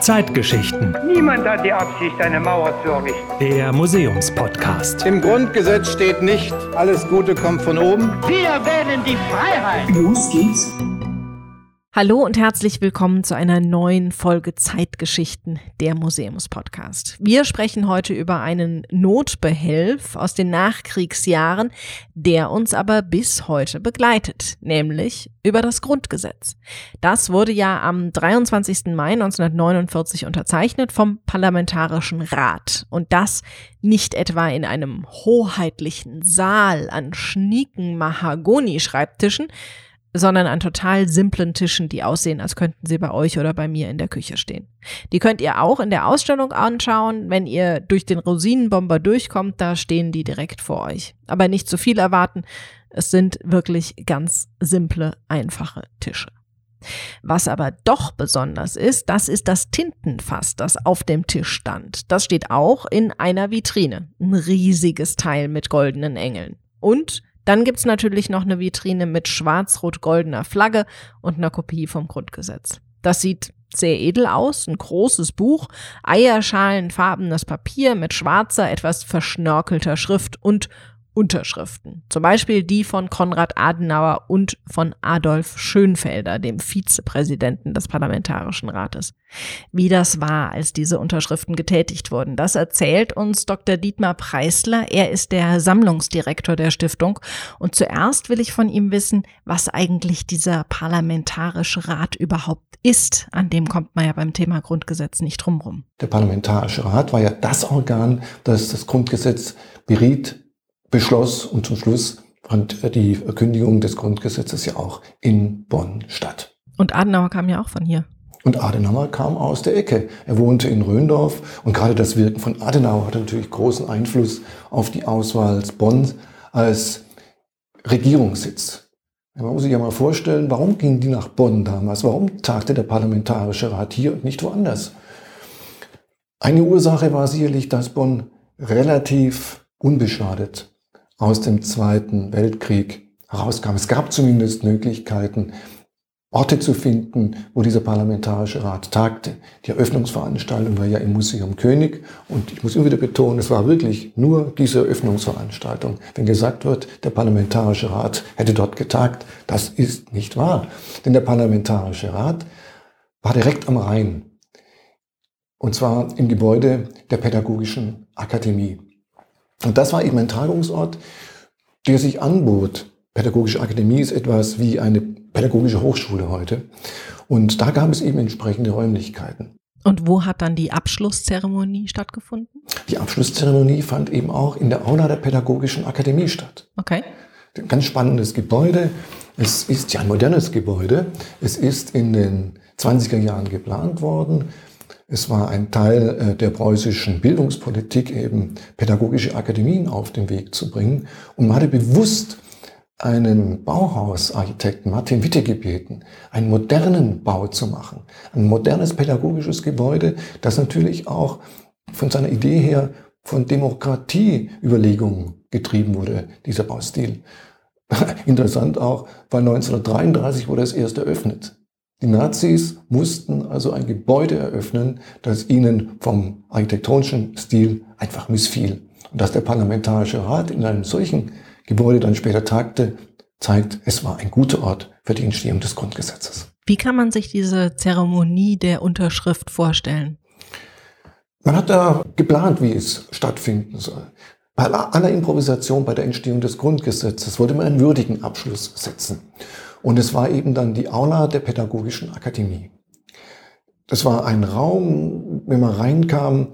Zeitgeschichten. Niemand hat die Absicht, eine Mauer zu errichten. Der Museumspodcast. Im Grundgesetz steht nicht, alles Gute kommt von oben. Wir wählen die Freiheit. Los geht's. Hallo und herzlich willkommen zu einer neuen Folge Zeitgeschichten, der Museumspodcast. Wir sprechen heute über einen Notbehelf aus den Nachkriegsjahren, der uns aber bis heute begleitet, nämlich über das Grundgesetz. Das wurde ja am 23. Mai 1949 unterzeichnet vom Parlamentarischen Rat und das nicht etwa in einem hoheitlichen Saal an schnieken Mahagoni-Schreibtischen, sondern an total simplen Tischen, die aussehen, als könnten sie bei euch oder bei mir in der Küche stehen. Die könnt ihr auch in der Ausstellung anschauen. Wenn ihr durch den Rosinenbomber durchkommt, da stehen die direkt vor euch. Aber nicht zu viel erwarten. Es sind wirklich ganz simple, einfache Tische. Was aber doch besonders ist, das ist das Tintenfass, das auf dem Tisch stand. Das steht auch in einer Vitrine. Ein riesiges Teil mit goldenen Engeln. Und dann gibt's natürlich noch eine Vitrine mit schwarz-rot-goldener Flagge und einer Kopie vom Grundgesetz. Das sieht sehr edel aus, ein großes Buch, eierschalenfarbenes Papier mit schwarzer, etwas verschnörkelter Schrift und Unterschriften. Zum Beispiel die von Konrad Adenauer und von Adolf Schönfelder, dem Vizepräsidenten des Parlamentarischen Rates. Wie das war, als diese Unterschriften getätigt wurden, das erzählt uns Dr. Dietmar Preisler. Er ist der Sammlungsdirektor der Stiftung. Und zuerst will ich von ihm wissen, was eigentlich dieser Parlamentarische Rat überhaupt ist. An dem kommt man ja beim Thema Grundgesetz nicht drumrum. Der Parlamentarische Rat war ja das Organ, das das Grundgesetz beriet, beschloss und zum Schluss fand die Kündigung des Grundgesetzes ja auch in Bonn statt. Und Adenauer kam ja auch von hier. Und Adenauer kam aus der Ecke. Er wohnte in Röndorf und gerade das Wirken von Adenauer hatte natürlich großen Einfluss auf die Auswahl Bonn als Regierungssitz. Man muss sich ja mal vorstellen, warum gingen die nach Bonn damals? Warum tagte der Parlamentarische Rat hier und nicht woanders? Eine Ursache war sicherlich, dass Bonn relativ unbeschadet aus dem Zweiten Weltkrieg herauskam. Es gab zumindest Möglichkeiten, Orte zu finden, wo dieser Parlamentarische Rat tagte. Die Eröffnungsveranstaltung war ja im Museum König und ich muss immer wieder betonen, es war wirklich nur diese Eröffnungsveranstaltung. Wenn gesagt wird, der Parlamentarische Rat hätte dort getagt, das ist nicht wahr. Denn der Parlamentarische Rat war direkt am Rhein. Und zwar im Gebäude der Pädagogischen Akademie. Und das war eben ein Tagungsort, der sich anbot. Pädagogische Akademie ist etwas wie eine pädagogische Hochschule heute. Und da gab es eben entsprechende Räumlichkeiten. Und wo hat dann die Abschlusszeremonie stattgefunden? Die Abschlusszeremonie fand eben auch in der Aula der Pädagogischen Akademie statt. Okay. Ein ganz spannendes Gebäude. Es ist ja ein modernes Gebäude. Es ist in den 20er Jahren geplant worden. Es war ein Teil äh, der preußischen Bildungspolitik, eben pädagogische Akademien auf den Weg zu bringen. Und man hatte bewusst einen Bauhausarchitekten, Martin Witte, gebeten, einen modernen Bau zu machen. Ein modernes pädagogisches Gebäude, das natürlich auch von seiner Idee her von Demokratieüberlegungen getrieben wurde, dieser Baustil. Interessant auch, weil 1933 wurde es erst eröffnet. Die Nazis mussten also ein Gebäude eröffnen, das ihnen vom architektonischen Stil einfach missfiel. Und dass der Parlamentarische Rat in einem solchen Gebäude dann später tagte, zeigt, es war ein guter Ort für die Entstehung des Grundgesetzes. Wie kann man sich diese Zeremonie der Unterschrift vorstellen? Man hat da geplant, wie es stattfinden soll. Bei aller Improvisation bei der Entstehung des Grundgesetzes wollte man einen würdigen Abschluss setzen. Und es war eben dann die Aula der Pädagogischen Akademie. Das war ein Raum, wenn man reinkam,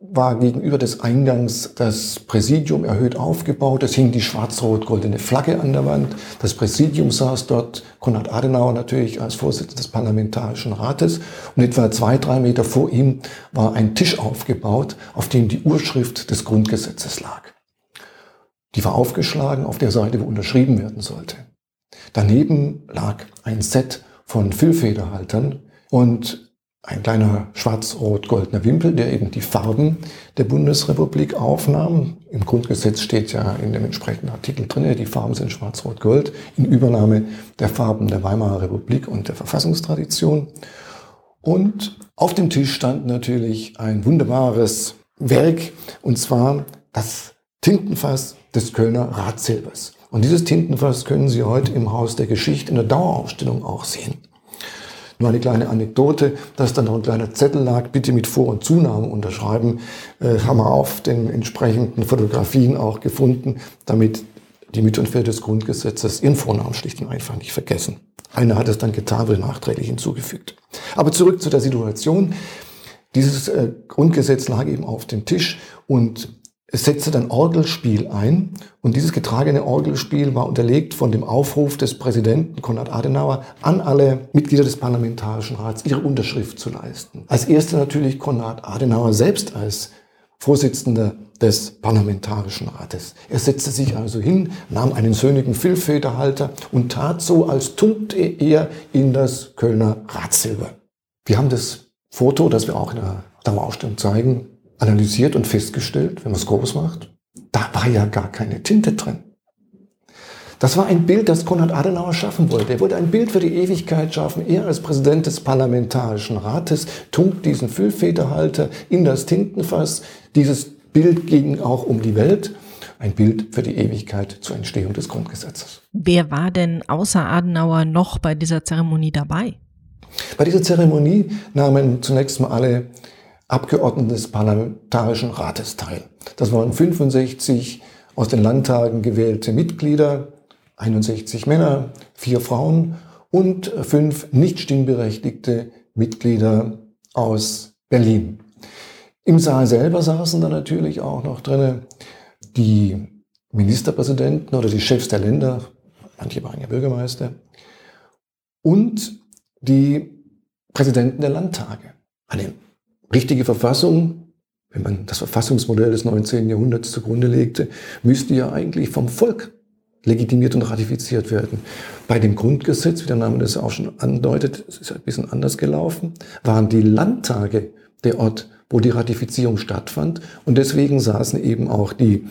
war gegenüber des Eingangs das Präsidium erhöht aufgebaut. Es hing die schwarz-rot-goldene Flagge an der Wand. Das Präsidium saß dort, Konrad Adenauer natürlich als Vorsitzender des Parlamentarischen Rates. Und etwa zwei, drei Meter vor ihm war ein Tisch aufgebaut, auf dem die Urschrift des Grundgesetzes lag. Die war aufgeschlagen auf der Seite, wo unterschrieben werden sollte. Daneben lag ein Set von Füllfederhaltern und ein kleiner schwarz-rot-goldener Wimpel, der eben die Farben der Bundesrepublik aufnahm. Im Grundgesetz steht ja in dem entsprechenden Artikel drin, die Farben sind schwarz-rot-gold, in Übernahme der Farben der Weimarer Republik und der Verfassungstradition. Und auf dem Tisch stand natürlich ein wunderbares Werk, und zwar das Tintenfass des Kölner Ratsilbers. Und dieses Tintenfass können Sie heute im Haus der Geschichte in der Dauerausstellung auch sehen. Nur eine kleine Anekdote, dass da noch ein kleiner Zettel lag, bitte mit Vor- und Zunahmen unterschreiben, äh, haben wir auf den entsprechenden Fotografien auch gefunden, damit die Mitentführer des Grundgesetzes ihren Vornamen schlicht und einfach nicht vergessen. Einer hat es dann getan, wurde nachträglich hinzugefügt. Aber zurück zu der Situation. Dieses äh, Grundgesetz lag eben auf dem Tisch und es setzte dann Orgelspiel ein und dieses getragene Orgelspiel war unterlegt von dem Aufruf des Präsidenten Konrad Adenauer an alle Mitglieder des Parlamentarischen Rats, ihre Unterschrift zu leisten. Als erster natürlich Konrad Adenauer selbst als Vorsitzender des Parlamentarischen Rates. Er setzte sich also hin, nahm einen söhnigen Füllfederhalter und tat so, als tunkte er in das Kölner Ratsilber. Wir haben das Foto, das wir auch in der Dauerausstellung zeigen, analysiert und festgestellt, wenn man es groß macht, da war ja gar keine Tinte drin. Das war ein Bild, das Konrad Adenauer schaffen wollte. Er wollte ein Bild für die Ewigkeit schaffen. Er als Präsident des Parlamentarischen Rates tunkt diesen Füllfederhalter in das Tintenfass. Dieses Bild ging auch um die Welt. Ein Bild für die Ewigkeit zur Entstehung des Grundgesetzes. Wer war denn außer Adenauer noch bei dieser Zeremonie dabei? Bei dieser Zeremonie nahmen zunächst mal alle Abgeordneten des Parlamentarischen Rates teil. Das waren 65 aus den Landtagen gewählte Mitglieder, 61 Männer, vier Frauen und fünf nicht stimmberechtigte Mitglieder aus Berlin. Im Saal selber saßen dann natürlich auch noch drinnen die Ministerpräsidenten oder die Chefs der Länder, manche waren ja Bürgermeister, und die Präsidenten der Landtage. Eine richtige Verfassung, wenn man das Verfassungsmodell des 19. Jahrhunderts zugrunde legte, müsste ja eigentlich vom Volk legitimiert und ratifiziert werden. Bei dem Grundgesetz, wie der Name das auch schon andeutet, es ist ein bisschen anders gelaufen, waren die Landtage der Ort, wo die Ratifizierung stattfand. Und deswegen saßen eben auch die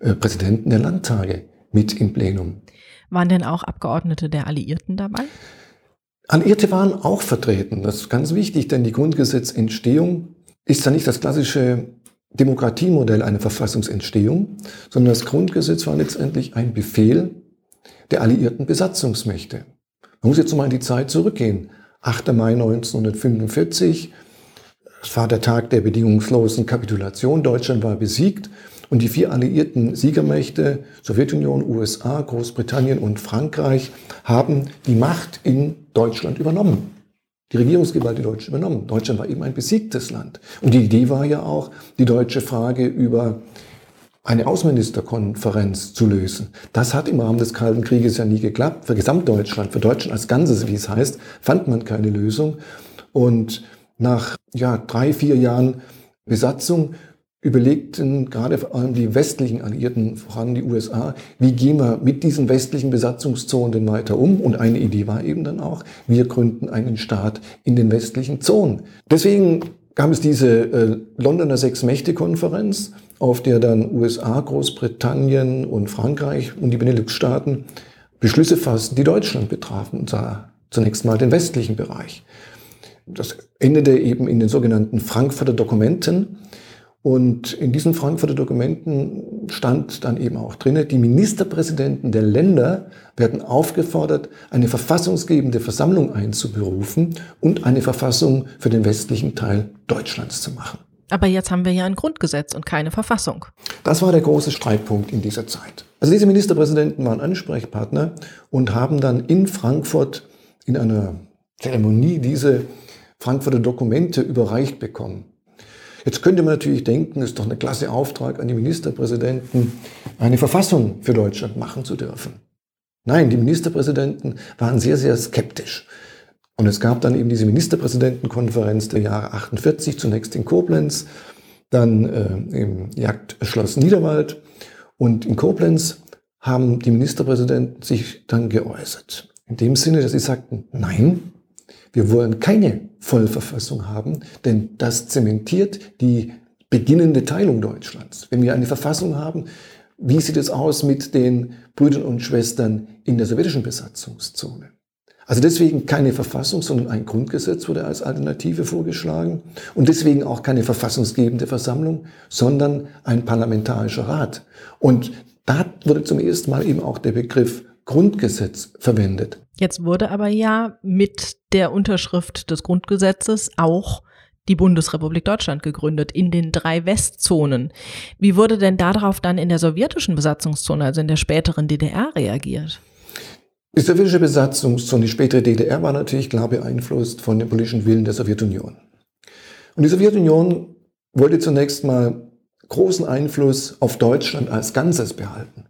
äh, Präsidenten der Landtage mit im Plenum. Waren denn auch Abgeordnete der Alliierten dabei? Alliierte waren auch vertreten. Das ist ganz wichtig, denn die Grundgesetzentstehung ist ja nicht das klassische Demokratiemodell einer Verfassungsentstehung, sondern das Grundgesetz war letztendlich ein Befehl der alliierten Besatzungsmächte. Man muss jetzt mal in die Zeit zurückgehen. 8. Mai 1945, es war der Tag der bedingungslosen Kapitulation. Deutschland war besiegt und die vier alliierten Siegermächte, Sowjetunion, USA, Großbritannien und Frankreich, haben die Macht in Deutschland übernommen. Die Regierungsgewalt in Deutschland übernommen. Deutschland war eben ein besiegtes Land. Und die Idee war ja auch, die deutsche Frage über eine Außenministerkonferenz zu lösen. Das hat im Rahmen des Kalten Krieges ja nie geklappt. Für Gesamtdeutschland, für Deutschland als Ganzes, wie es heißt, fand man keine Lösung. Und nach ja, drei, vier Jahren Besatzung überlegten gerade vor allem die westlichen Alliierten, vor allem die USA, wie gehen wir mit diesen westlichen Besatzungszonen denn weiter um? Und eine Idee war eben dann auch, wir gründen einen Staat in den westlichen Zonen. Deswegen gab es diese äh, Londoner Sechs-Mächte-Konferenz, auf der dann USA, Großbritannien und Frankreich und die Benelux-Staaten Beschlüsse fassten, die Deutschland betrafen, und zwar zunächst mal den westlichen Bereich. Das endete eben in den sogenannten Frankfurter Dokumenten, und in diesen Frankfurter Dokumenten stand dann eben auch drin, die Ministerpräsidenten der Länder werden aufgefordert, eine verfassungsgebende Versammlung einzuberufen und eine Verfassung für den westlichen Teil Deutschlands zu machen. Aber jetzt haben wir ja ein Grundgesetz und keine Verfassung. Das war der große Streitpunkt in dieser Zeit. Also diese Ministerpräsidenten waren Ansprechpartner und haben dann in Frankfurt in einer Zeremonie diese Frankfurter Dokumente überreicht bekommen. Jetzt könnte man natürlich denken, es ist doch eine klasse Auftrag an die Ministerpräsidenten, eine Verfassung für Deutschland machen zu dürfen. Nein, die Ministerpräsidenten waren sehr, sehr skeptisch. Und es gab dann eben diese Ministerpräsidentenkonferenz der Jahre 48, zunächst in Koblenz, dann äh, im Jagdschloss Niederwald. Und in Koblenz haben die Ministerpräsidenten sich dann geäußert. In dem Sinne, dass sie sagten, nein, wir wollen keine Vollverfassung haben, denn das zementiert die beginnende Teilung Deutschlands. Wenn wir eine Verfassung haben, wie sieht es aus mit den Brüdern und Schwestern in der sowjetischen Besatzungszone? Also deswegen keine Verfassung, sondern ein Grundgesetz wurde als Alternative vorgeschlagen und deswegen auch keine verfassungsgebende Versammlung, sondern ein parlamentarischer Rat. Und da wurde zum ersten Mal eben auch der Begriff Grundgesetz verwendet. Jetzt wurde aber ja mit der Unterschrift des Grundgesetzes auch die Bundesrepublik Deutschland gegründet in den drei Westzonen. Wie wurde denn darauf dann in der sowjetischen Besatzungszone, also in der späteren DDR, reagiert? Die sowjetische Besatzungszone, die spätere DDR, war natürlich klar beeinflusst von dem politischen Willen der Sowjetunion. Und die Sowjetunion wollte zunächst mal großen Einfluss auf Deutschland als Ganzes behalten.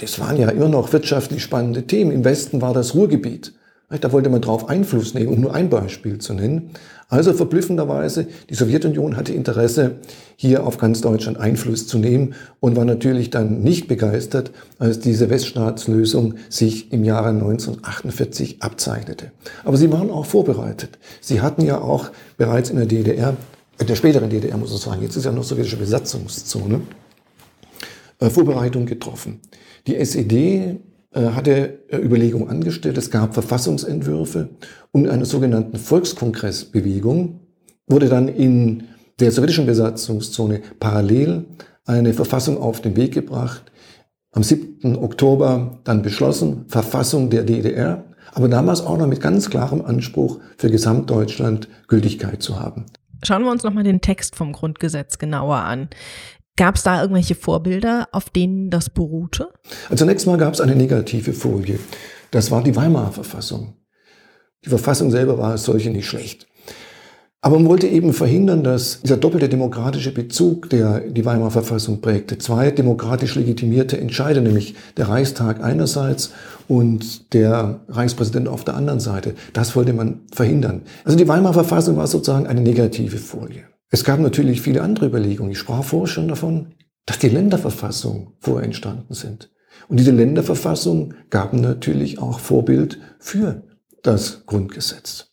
Das waren ja immer noch wirtschaftlich spannende Themen. Im Westen war das Ruhrgebiet. Da wollte man drauf Einfluss nehmen, um nur ein Beispiel zu nennen. Also verblüffenderweise, die Sowjetunion hatte Interesse, hier auf ganz Deutschland Einfluss zu nehmen und war natürlich dann nicht begeistert, als diese Weststaatslösung sich im Jahre 1948 abzeichnete. Aber sie waren auch vorbereitet. Sie hatten ja auch bereits in der DDR, in der späteren DDR muss man sagen, jetzt ist ja noch sowjetische Besatzungszone, Vorbereitungen getroffen. Die SED äh, hatte äh, Überlegungen angestellt. Es gab Verfassungsentwürfe und einer sogenannten Volkskongressbewegung wurde dann in der sowjetischen Besatzungszone parallel eine Verfassung auf den Weg gebracht. Am 7. Oktober dann beschlossen, Verfassung der DDR, aber damals auch noch mit ganz klarem Anspruch für Gesamtdeutschland Gültigkeit zu haben. Schauen wir uns nochmal den Text vom Grundgesetz genauer an. Gab es da irgendwelche Vorbilder, auf denen das beruhte? Also zunächst mal gab es eine negative Folie. Das war die Weimarer Verfassung. Die Verfassung selber war als solche nicht schlecht. Aber man wollte eben verhindern, dass dieser doppelte demokratische Bezug, der die Weimarer Verfassung prägte, zwei demokratisch legitimierte Entscheider, nämlich der Reichstag einerseits und der Reichspräsident auf der anderen Seite, das wollte man verhindern. Also die Weimarer Verfassung war sozusagen eine negative Folie. Es gab natürlich viele andere Überlegungen. Ich sprach vorher schon davon, dass die Länderverfassungen vorher entstanden sind. Und diese Länderverfassungen gaben natürlich auch Vorbild für das Grundgesetz.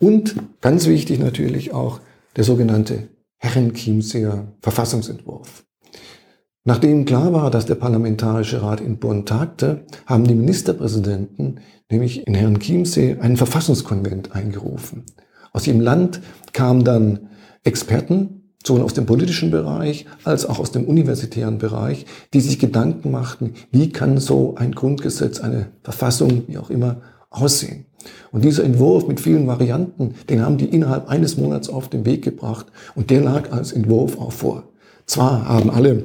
Und ganz wichtig natürlich auch der sogenannte Herrenchiemseer Verfassungsentwurf. Nachdem klar war, dass der Parlamentarische Rat in Bonn tagte, haben die Ministerpräsidenten, nämlich in Herrn Chiemsee, einen Verfassungskonvent eingerufen. Aus ihrem Land kam dann Experten, sowohl aus dem politischen Bereich als auch aus dem universitären Bereich, die sich Gedanken machten, wie kann so ein Grundgesetz, eine Verfassung, wie auch immer, aussehen. Und dieser Entwurf mit vielen Varianten, den haben die innerhalb eines Monats auf den Weg gebracht und der lag als Entwurf auch vor. Zwar haben alle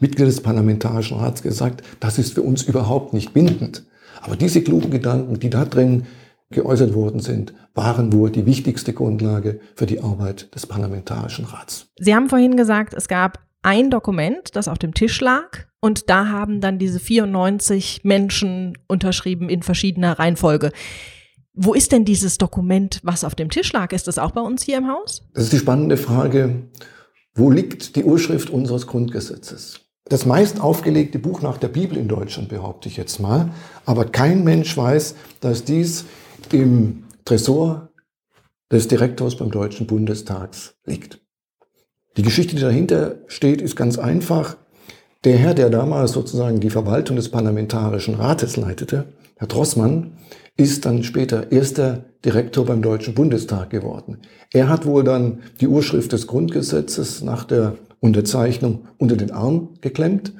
Mitglieder des Parlamentarischen Rats gesagt, das ist für uns überhaupt nicht bindend. Aber diese klugen Gedanken, die da drin geäußert worden sind, waren wohl die wichtigste Grundlage für die Arbeit des Parlamentarischen Rats. Sie haben vorhin gesagt, es gab ein Dokument, das auf dem Tisch lag und da haben dann diese 94 Menschen unterschrieben in verschiedener Reihenfolge. Wo ist denn dieses Dokument, was auf dem Tisch lag? Ist das auch bei uns hier im Haus? Das ist die spannende Frage. Wo liegt die Urschrift unseres Grundgesetzes? Das meist aufgelegte Buch nach der Bibel in Deutschland, behaupte ich jetzt mal. Aber kein Mensch weiß, dass dies im Tresor des Direktors beim Deutschen Bundestags liegt. Die Geschichte, die dahinter steht, ist ganz einfach. Der Herr, der damals sozusagen die Verwaltung des Parlamentarischen Rates leitete, Herr Drossmann, ist dann später erster Direktor beim Deutschen Bundestag geworden. Er hat wohl dann die Urschrift des Grundgesetzes nach der Unterzeichnung unter den Arm geklemmt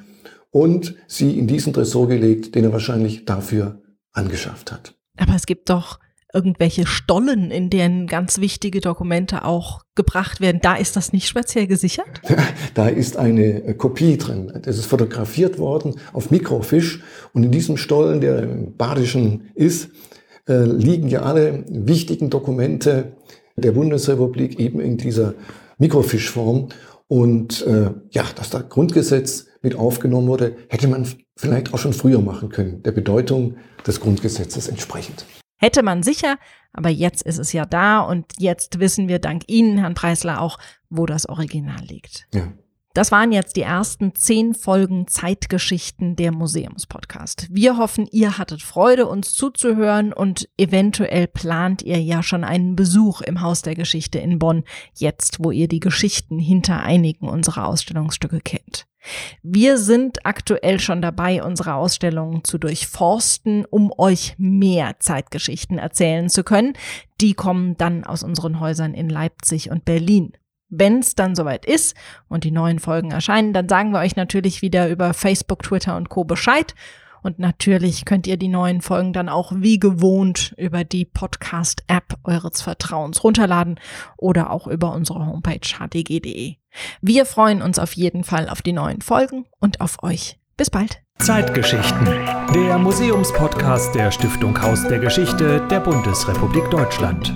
und sie in diesen Tresor gelegt, den er wahrscheinlich dafür angeschafft hat. Aber es gibt doch irgendwelche Stollen, in denen ganz wichtige Dokumente auch gebracht werden. Da ist das nicht speziell gesichert? Da ist eine äh, Kopie drin. Das ist fotografiert worden auf Mikrofisch. Und in diesem Stollen, der im Badischen ist, äh, liegen ja alle wichtigen Dokumente der Bundesrepublik eben in dieser Mikrofischform. Und äh, ja, dass da Grundgesetz mit aufgenommen wurde, hätte man vielleicht auch schon früher machen können, der Bedeutung des Grundgesetzes entsprechend. Hätte man sicher, aber jetzt ist es ja da und jetzt wissen wir dank Ihnen, Herrn Preisler, auch, wo das Original liegt. Ja. Das waren jetzt die ersten zehn Folgen Zeitgeschichten der Museumspodcast. Wir hoffen, ihr hattet Freude, uns zuzuhören und eventuell plant ihr ja schon einen Besuch im Haus der Geschichte in Bonn, jetzt wo ihr die Geschichten hinter einigen unserer Ausstellungsstücke kennt. Wir sind aktuell schon dabei, unsere Ausstellungen zu durchforsten, um euch mehr Zeitgeschichten erzählen zu können. Die kommen dann aus unseren Häusern in Leipzig und Berlin. Wenn es dann soweit ist und die neuen Folgen erscheinen, dann sagen wir euch natürlich wieder über Facebook, Twitter und Co. Bescheid. Und natürlich könnt ihr die neuen Folgen dann auch wie gewohnt über die Podcast-App eures Vertrauens runterladen oder auch über unsere Homepage hdg.de. Wir freuen uns auf jeden Fall auf die neuen Folgen und auf euch. Bis bald. Zeitgeschichten. Der Museumspodcast der Stiftung Haus der Geschichte der Bundesrepublik Deutschland.